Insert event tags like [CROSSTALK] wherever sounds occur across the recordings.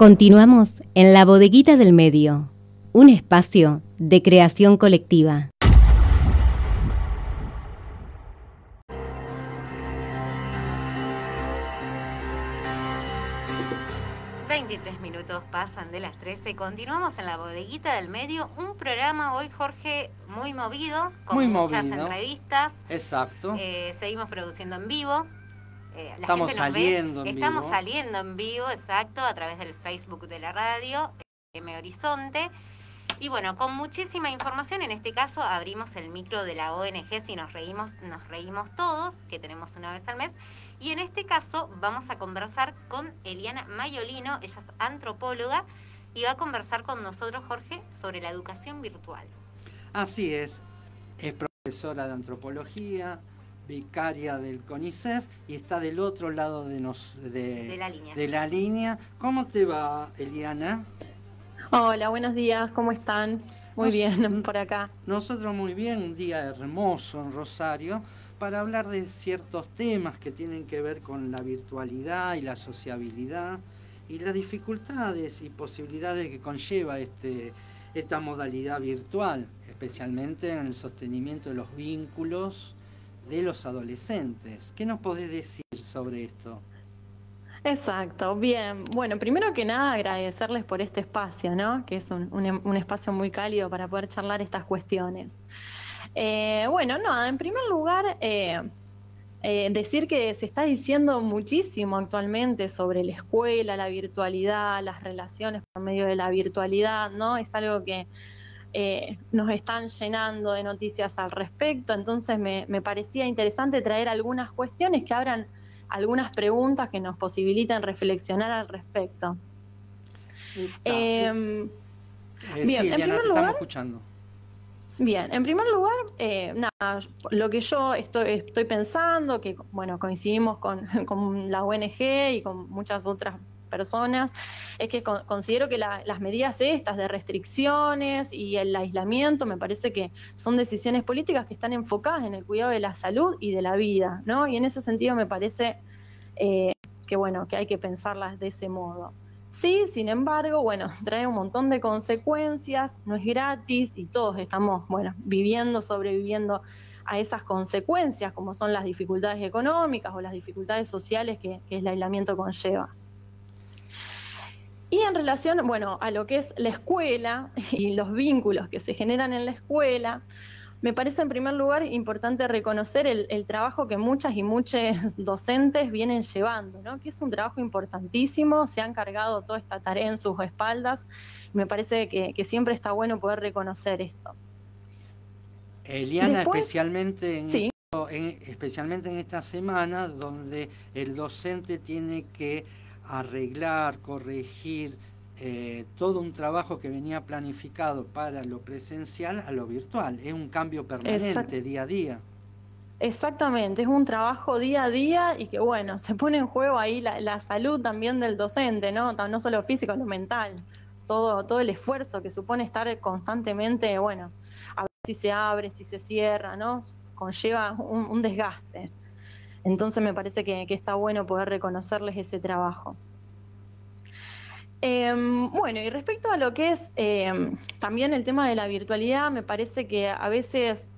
Continuamos en la bodeguita del medio, un espacio de creación colectiva. 23 minutos pasan de las 13. Continuamos en la bodeguita del medio. Un programa hoy, Jorge, muy movido, con muchas entrevistas. Exacto. Eh, seguimos produciendo en vivo. Eh, estamos saliendo en vivo. Estamos saliendo en vivo, exacto, a través del Facebook de la radio, M Horizonte. Y bueno, con muchísima información, en este caso abrimos el micro de la ONG si nos reímos, nos reímos todos, que tenemos una vez al mes. Y en este caso vamos a conversar con Eliana Mayolino, ella es antropóloga, y va a conversar con nosotros, Jorge, sobre la educación virtual. Así es, es profesora de antropología, vicaria del CONICEF y está del otro lado de, nos, de, la línea. de la línea. ¿Cómo te va, Eliana? Hola, buenos días, ¿cómo están? Muy bien, [LAUGHS] por acá. Nosotros muy bien, un día hermoso en Rosario para hablar de ciertos temas que tienen que ver con la virtualidad y la sociabilidad y las dificultades y posibilidades que conlleva este, esta modalidad virtual, especialmente en el sostenimiento de los vínculos de los adolescentes. ¿Qué nos podés decir sobre esto? Exacto, bien. Bueno, primero que nada agradecerles por este espacio, ¿no? Que es un, espacio muy cálido para poder charlar estas cuestiones. Eh, bueno, nada, en primer lugar, eh, eh, decir que se está diciendo muchísimo actualmente sobre la escuela, la virtualidad, las relaciones por medio de la virtualidad, ¿no? Es algo que nos están llenando de noticias al respecto, entonces me, me parecía interesante traer algunas cuestiones que abran algunas preguntas que nos posibiliten reflexionar al respecto. Em, eh, bien, en primer lugar, escuchando. Bien, en primer lugar, eh, nada, lo que yo estoy, estoy pensando, que bueno, coincidimos con, [LAUGHS] con, la ONG y con muchas otras personas, es que considero que las medidas estas de restricciones y el aislamiento me parece que son decisiones políticas que están enfocadas en el cuidado de la salud y de la vida, ¿no? Y en ese sentido me parece eh, que bueno, que hay que pensarlas de ese modo. Sí, sin embargo, bueno, [LAUGHS] trae un montón de consecuencias, no es gratis y todos estamos, bueno, viviendo, sobreviviendo a esas consecuencias, como son las dificultades económicas o las dificultades sociales que, que el aislamiento conlleva. Y en relación, bueno, a lo que es la escuela [LAUGHS] y los vínculos que se generan en la escuela, me parece en primer lugar importante reconocer el, trabajo que muchas y muchos [LAUGHS] docentes vienen llevando, ¿no? que es un trabajo importantísimo, se han cargado toda esta tarea en sus espaldas y me parece que, siempre está bueno poder reconocer esto. Eliana, especialmente en, especialmente en esta semana donde el docente tiene que arreglar, corregir, eh, todo un trabajo que venía planificado para lo presencial a lo virtual. Es un cambio permanente día a día. Exactamente, es un trabajo día a día y que bueno, se pone en juego ahí la, salud también del docente, ¿no? No solo físico, lo mental, todo, todo el esfuerzo que supone estar constantemente, bueno, a ver si se abre, si se cierra, ¿no? Conlleva un, desgaste. Entonces me parece que está bueno poder reconocerles ese trabajo. Em, bueno, y respecto a lo que es em, también el tema de la virtualidad, me parece que a veces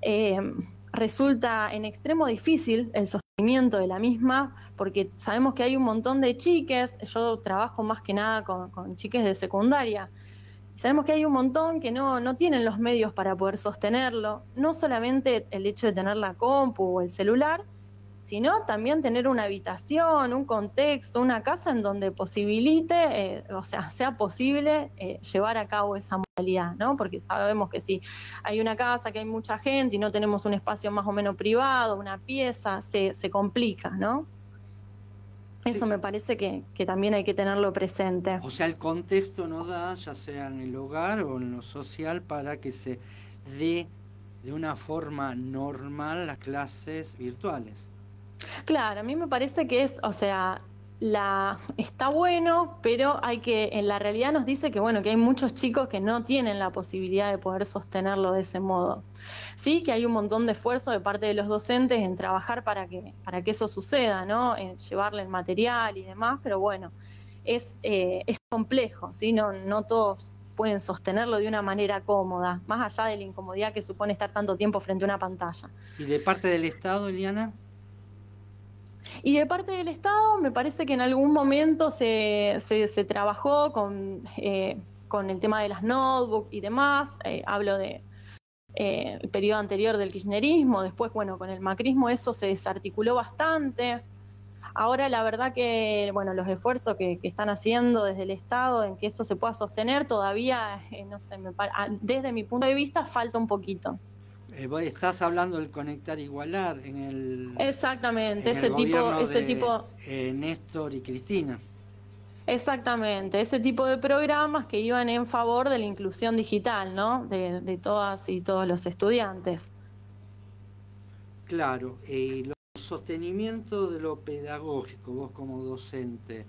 em, resulta en extremo difícil el sostenimiento de la misma, porque sabemos que hay un montón de chiques, yo trabajo más que nada con, con chiques de secundaria, sabemos que hay un montón que no, no tienen los medios para poder sostenerlo, no solamente el hecho de tener la compu o el celular, sino también tener una habitación, un contexto, una casa en donde posibilite, eh, o sea, sea posible eh, llevar a cabo esa modalidad, ¿no? Porque sabemos que si hay una casa que hay mucha gente y no tenemos un espacio más o menos privado, una pieza, se, se complica, ¿no? Eso me parece que, que, también hay que tenerlo presente. O sea, el contexto no da, ya sea en el hogar o en lo social, para que se dé de una forma normal las clases virtuales. Claro, a mí me parece que es, o sea, la está bueno, pero hay que, en la realidad nos dice que bueno, que hay muchos chicos que no tienen la posibilidad de poder sostenerlo de ese modo. Sí, que hay un montón de esfuerzo de parte de los docentes en trabajar para que, para que eso suceda, ¿no? En llevarle el material y demás, pero bueno, es, eh, es complejo, ¿sí? no, no todos pueden sostenerlo de una manera cómoda, más allá de la incomodidad que supone estar tanto tiempo frente a una pantalla. ¿Y de parte del Estado, Eliana? Y de parte del Estado, me parece que en algún momento se, se, trabajó con, eh, con el tema de las notebooks y demás. Eh, hablo de eh, periodo anterior del kirchnerismo, después, bueno, con el macrismo eso se desarticuló bastante. Ahora la verdad que bueno los esfuerzos que, están haciendo desde el Estado en que esto se pueda sostener todavía, eh, no sé, ah, desde mi punto de vista falta un poquito. Eh, estás hablando del conectar igualar en el exactamente ese tipo ese tipo eh, Néstor y Cristina. Exactamente, ese tipo de programas que iban en favor de la inclusión digital, ¿no? De, de todas y todos los estudiantes. Claro, y sostenimiento de lo pedagógico, vos como docente,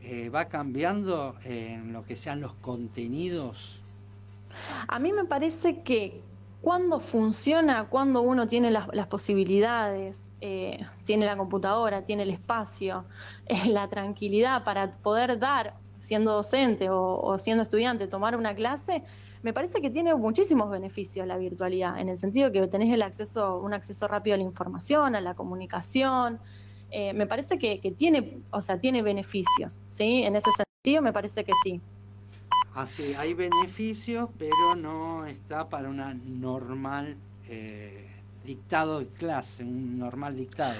eh, ¿va cambiando en lo que sean los contenidos? A mí me parece que cuando funciona, cuando uno tiene las, posibilidades, eh, tiene la computadora, tiene el espacio, eh, la tranquilidad para poder dar, siendo docente o siendo estudiante, tomar una clase, me parece que tiene muchísimos beneficios la virtualidad, en el sentido que tenés el acceso, un acceso rápido a la información, a la comunicación. Eh, me parece que, tiene, o sea, tiene beneficios, ¿sí? En ese sentido me parece que sí. Así, hay beneficios, pero no está para una normal eh, dictado de clase, un normal dictado.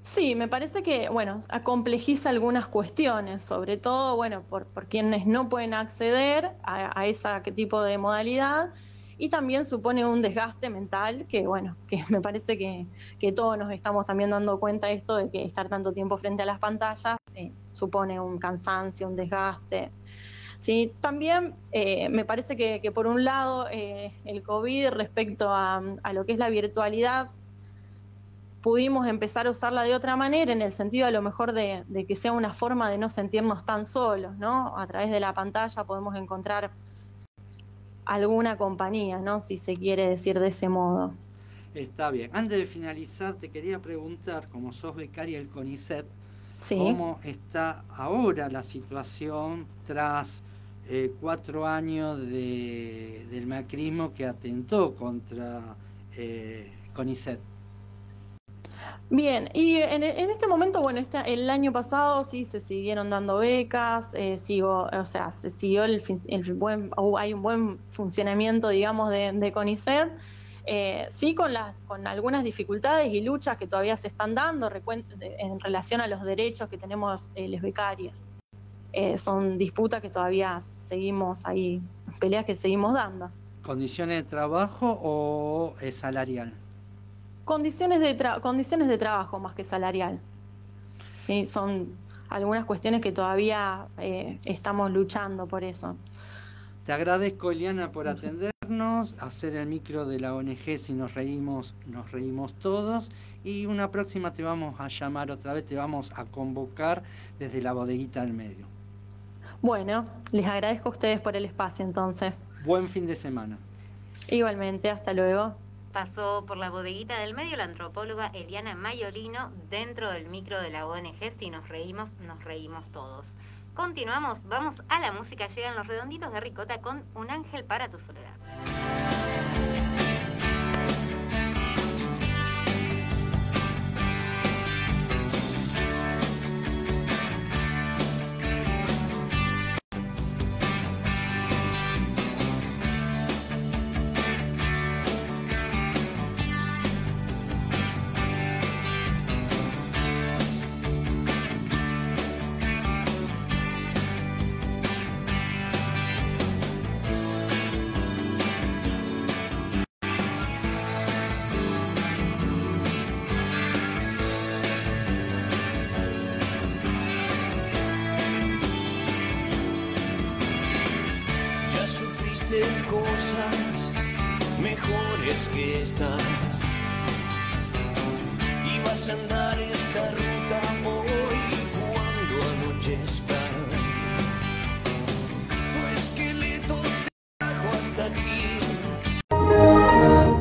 Sí, me parece que, bueno, acomplejiza algunas cuestiones, sobre todo, bueno, por, quienes no pueden acceder a, ese tipo de modalidad y también supone un desgaste mental que, bueno, que me parece que, todos nos estamos también dando cuenta de esto, de que estar tanto tiempo frente a las pantallas eh, supone un cansancio, un desgaste. Sí, también eh, me parece que, por un lado eh, el COVID respecto a, lo que es la virtualidad pudimos empezar a usarla de otra manera, en el sentido a lo mejor de, que sea una forma de no sentirnos tan solos, ¿no? A través de la pantalla podemos encontrar alguna compañía, ¿no? Si se quiere decir de ese modo. Está bien. Antes de finalizar, te quería preguntar, como sos becaria del CONICET, ¿cómo está ahora la situación tras eh, cuatro años de, del macrismo que atentó contra eh, CONICET? Bien, y en, este momento, bueno, el año pasado sí se siguieron dando becas, eh, sigo, o sea, se siguió el, buen, hay un buen funcionamiento, digamos, de, de CONICET, eh, sí con, las, con algunas dificultades y luchas que todavía se están dando en relación a los derechos que tenemos eh, los becarios. Eh, son disputas que todavía seguimos ahí, peleas que seguimos dando. ¿Condiciones de trabajo o salarial? Condiciones de, condiciones de trabajo más que salarial. ¿Sí? Son algunas cuestiones que todavía eh, estamos luchando por eso. Te agradezco, Eliana, por atendernos, hacer el micro de la ONG Si nos reímos, nos reímos todos. Y una próxima te vamos a llamar otra vez, te vamos a convocar desde la bodeguita del medio. Bueno, les agradezco a ustedes por el espacio entonces. Buen fin de semana. Igualmente, hasta luego. Pasó por la bodeguita del medio la antropóloga Eliana Mayolino dentro del micro de la ONG Si nos reímos, nos reímos todos. Continuamos, vamos a la música, llegan los redonditos de ricota con Un ángel para tu soledad.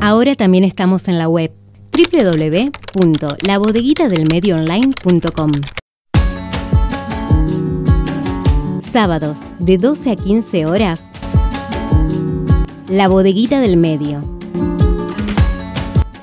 Ahora también estamos en la web www.labodeguitadelmedioonline.com. Sábados de 12 a 15 horas. La bodeguita del medio.